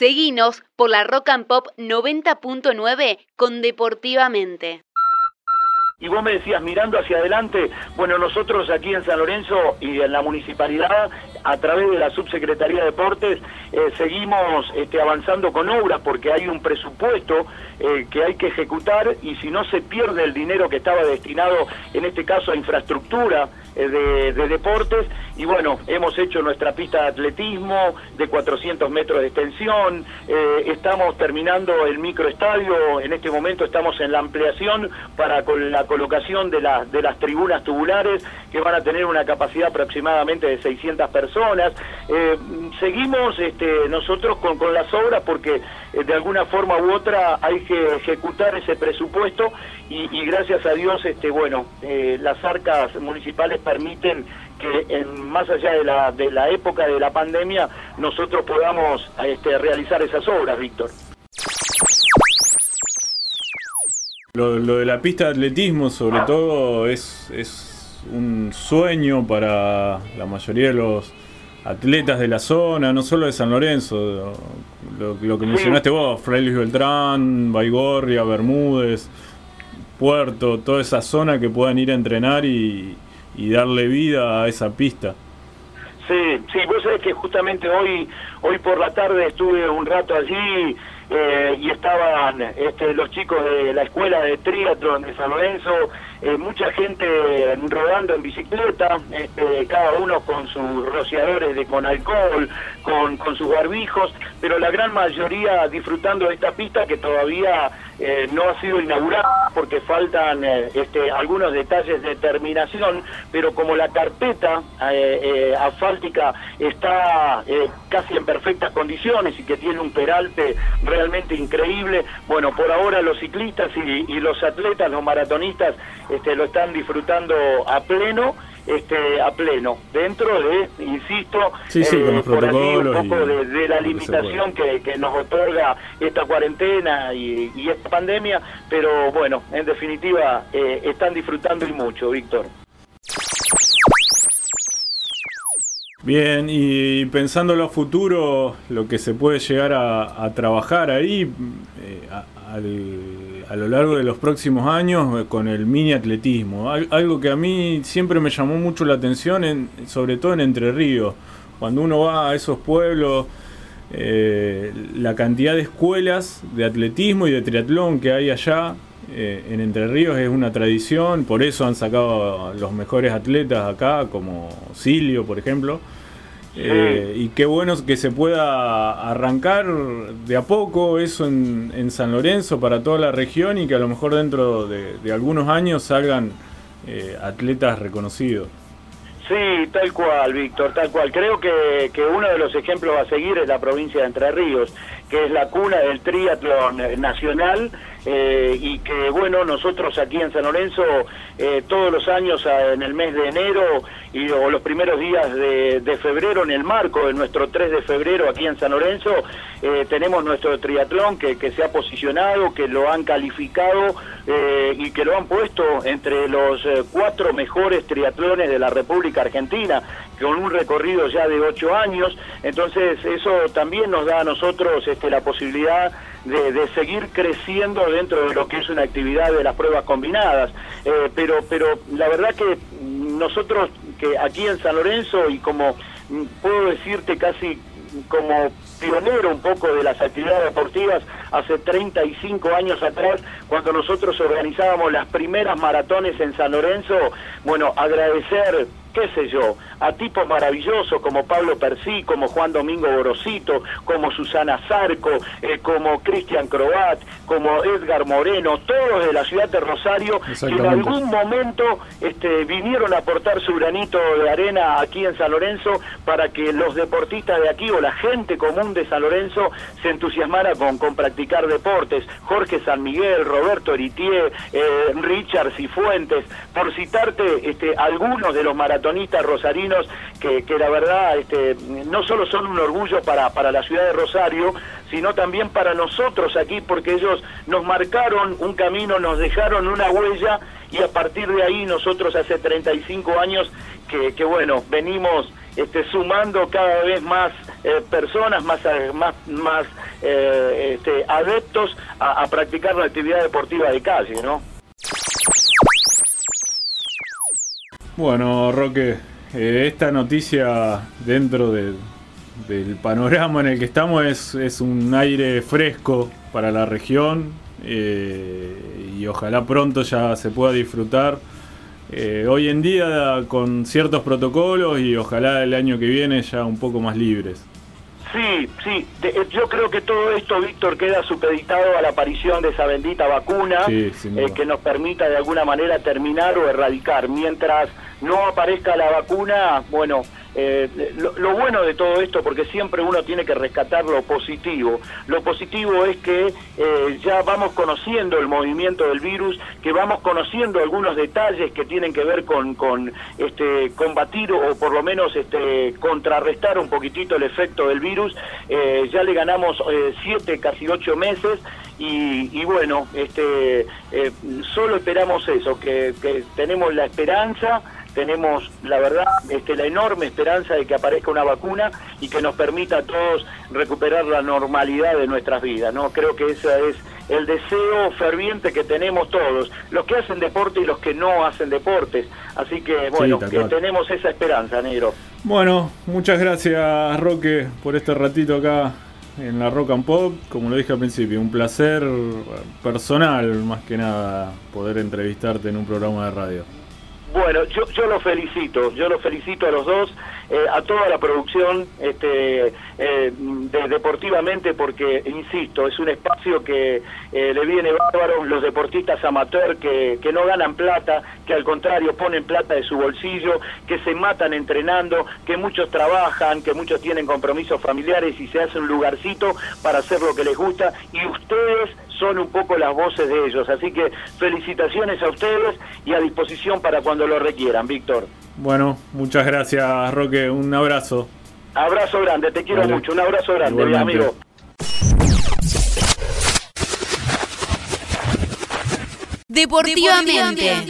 Seguinos por la Rock and Pop 90.9 con Deportivamente. Y vos me decías, mirando hacia adelante, bueno, nosotros aquí en San Lorenzo y en la municipalidad, a través de la Subsecretaría de Deportes, eh, seguimos este, avanzando con obras porque hay un presupuesto eh, que hay que ejecutar y si no se pierde el dinero que estaba destinado, en este caso, a infraestructura eh, de, deportes, y bueno, hemos hecho nuestra pista de atletismo de 400 metros de extensión, estamos terminando el microestadio, en este momento estamos en la ampliación para con la colocación de, de las tribunas tubulares que van a tener una capacidad aproximadamente de 600 personas. Eh, seguimos este, nosotros con, con, las obras porque eh, de alguna forma u otra hay que ejecutar ese presupuesto y, gracias a Dios, este, bueno, eh, las arcas municipales permiten que en, más allá de la, de la época de la pandemia nosotros podamos este, realizar esas obras, Víctor. Lo, de la pista de atletismo, sobre todo, es, es un sueño para la mayoría de los atletas de la zona, no solo de San Lorenzo, lo, que mencionaste vos, Freilich Beltrán, Baigorria, Bermúdez, Puerto, toda esa zona que puedan ir a entrenar y, y darle vida a esa pista. Sí, sí, vos sabés que justamente hoy, hoy por la tarde estuve un rato allí eh, y estaban este, los chicos de la escuela de triatlón de San Lorenzo, eh, mucha gente rodando en bicicleta, este, cada uno con sus rociadores de con alcohol, con, con sus barbijos, pero la gran mayoría disfrutando de esta pista que todavía eh, no ha sido inaugurada porque faltan este, algunos detalles de terminación, pero como la carpeta asfáltica está casi en perfectas condiciones y que tiene un peralte realmente increíble. Bueno, por ahora los ciclistas y, los atletas, los maratonistas, este, lo están disfrutando a pleno. Este, a pleno, dentro de, insisto, sí, sí, con los por un poco de, la limitación que, nos otorga esta cuarentena y, esta pandemia, pero bueno, en definitiva, eh, están disfrutando y mucho, Víctor. Bien, y pensando en lo futuro, lo que se puede llegar a, trabajar ahí eh, a, lo largo de los próximos años eh, con el mini atletismo. algo que a mí siempre me llamó mucho la atención, en, sobre todo en Entre Ríos. Cuando uno va a esos pueblos, eh, la cantidad de escuelas de atletismo y de triatlón que hay allá en Entre Ríos es una tradición, por eso han sacado los mejores atletas acá, como Silio, por ejemplo. Eh, y qué bueno que se pueda arrancar de a poco eso en, San Lorenzo para toda la región y que a lo mejor dentro de, algunos años salgan eh, atletas reconocidos. Sí, tal cual, Víctor, tal cual. Creo que, que, uno de los ejemplos a seguir es la provincia de Entre Ríos, que es la cuna del triatlón nacional eh, y que bueno, nosotros aquí en San Lorenzo eh, todos los años en el mes de enero y o los primeros días de, febrero en el marco de nuestro 3 de febrero aquí en San Lorenzo eh, tenemos nuestro triatlón que, que, se ha posicionado, que lo han calificado y que lo han puesto entre los cuatro mejores triatlones de la República Argentina con un recorrido ya de ocho años, entonces eso también nos da a nosotros este, la posibilidad de, seguir creciendo dentro de lo que es una actividad de las pruebas combinadas. Eh, pero, pero la verdad que nosotros que aquí en San Lorenzo y como puedo decirte casi como pionero un poco de las actividades deportivas hace 35 años atrás, cuando nosotros organizábamos las primeras maratones en San Lorenzo, bueno, agradecer qué sé yo, a tipos maravillosos como Pablo Persí, como Juan Domingo Borosito, como Susana Zarco, eh, como Cristian Croat, como Edgar Moreno, todos de la ciudad de Rosario, que en algún momento este, vinieron a aportar su granito de arena aquí en San Lorenzo para que los deportistas de aquí o la gente común de San Lorenzo se entusiasmara con, con practicar deportes. Jorge San Miguel, Roberto Eritier, eh, Richard Cifuentes, por citarte este, algunos de los maratonistas rosarinos que, la verdad este, no solo son un orgullo para, para la ciudad de Rosario, sino también para nosotros aquí, porque ellos nos marcaron un camino, nos dejaron una huella y a partir de ahí nosotros hace 35 años que, que bueno, venimos este, sumando cada vez más eh, personas, más, más, más este, adeptos a, practicar la actividad deportiva de calle, ¿no? Bueno, Roque, esta noticia dentro del panorama en el que estamos es, es un aire fresco para la región y ojalá pronto ya se pueda disfrutar eh, hoy en día con ciertos protocolos y ojalá el año que viene ya un poco más libres. Sí, sí, eh, yo creo que todo esto, Víctor, queda supeditado a la aparición de esa bendita vacuna eh, que nos permita de alguna manera terminar o erradicar. Mientras no aparezca la vacuna, bueno, eh, lo, bueno de todo esto, porque siempre uno tiene que rescatar lo positivo, lo positivo es que eh, ya vamos conociendo el movimiento del virus, que vamos conociendo algunos detalles que tienen que ver con, con este, combatir o por lo menos este, contrarrestar un poquitito el efecto del virus. Eh, ya le ganamos siete, casi ocho meses y, bueno, este, solo esperamos eso, que tenemos la esperanza tenemos, la verdad, este, la enorme esperanza de que aparezca una vacuna y que nos permita a todos recuperar la normalidad de nuestras vidas, ¿no? Creo que ese es el deseo ferviente que tenemos todos, los que hacen deporte y los que no hacen deportes. Así que, bueno, que tenemos esa esperanza, negro. Bueno, muchas gracias, Roque, por este ratito acá en la Rock and Pop. Como lo dije al principio, un placer personal, más que nada, poder entrevistarte en un programa de radio. Bueno, yo, yo lo felicito, yo lo felicito a los dos, eh, a toda la producción este, eh, de, deportivamente, porque, insisto, es un espacio que eh, le viene bárbaro los deportistas amateur que, que no ganan plata, que al contrario ponen plata de su bolsillo, que se matan entrenando, que muchos trabajan, que muchos tienen compromisos familiares y se hace un lugarcito para hacer lo que les gusta, y ustedes son un poco las voces de ellos. Así que felicitaciones a ustedes y a disposición para cuando lo requieran, Víctor. Bueno, muchas gracias, Roque. Un abrazo. Abrazo grande, te quiero mucho. Un abrazo grande, mi amigo. Deportivamente.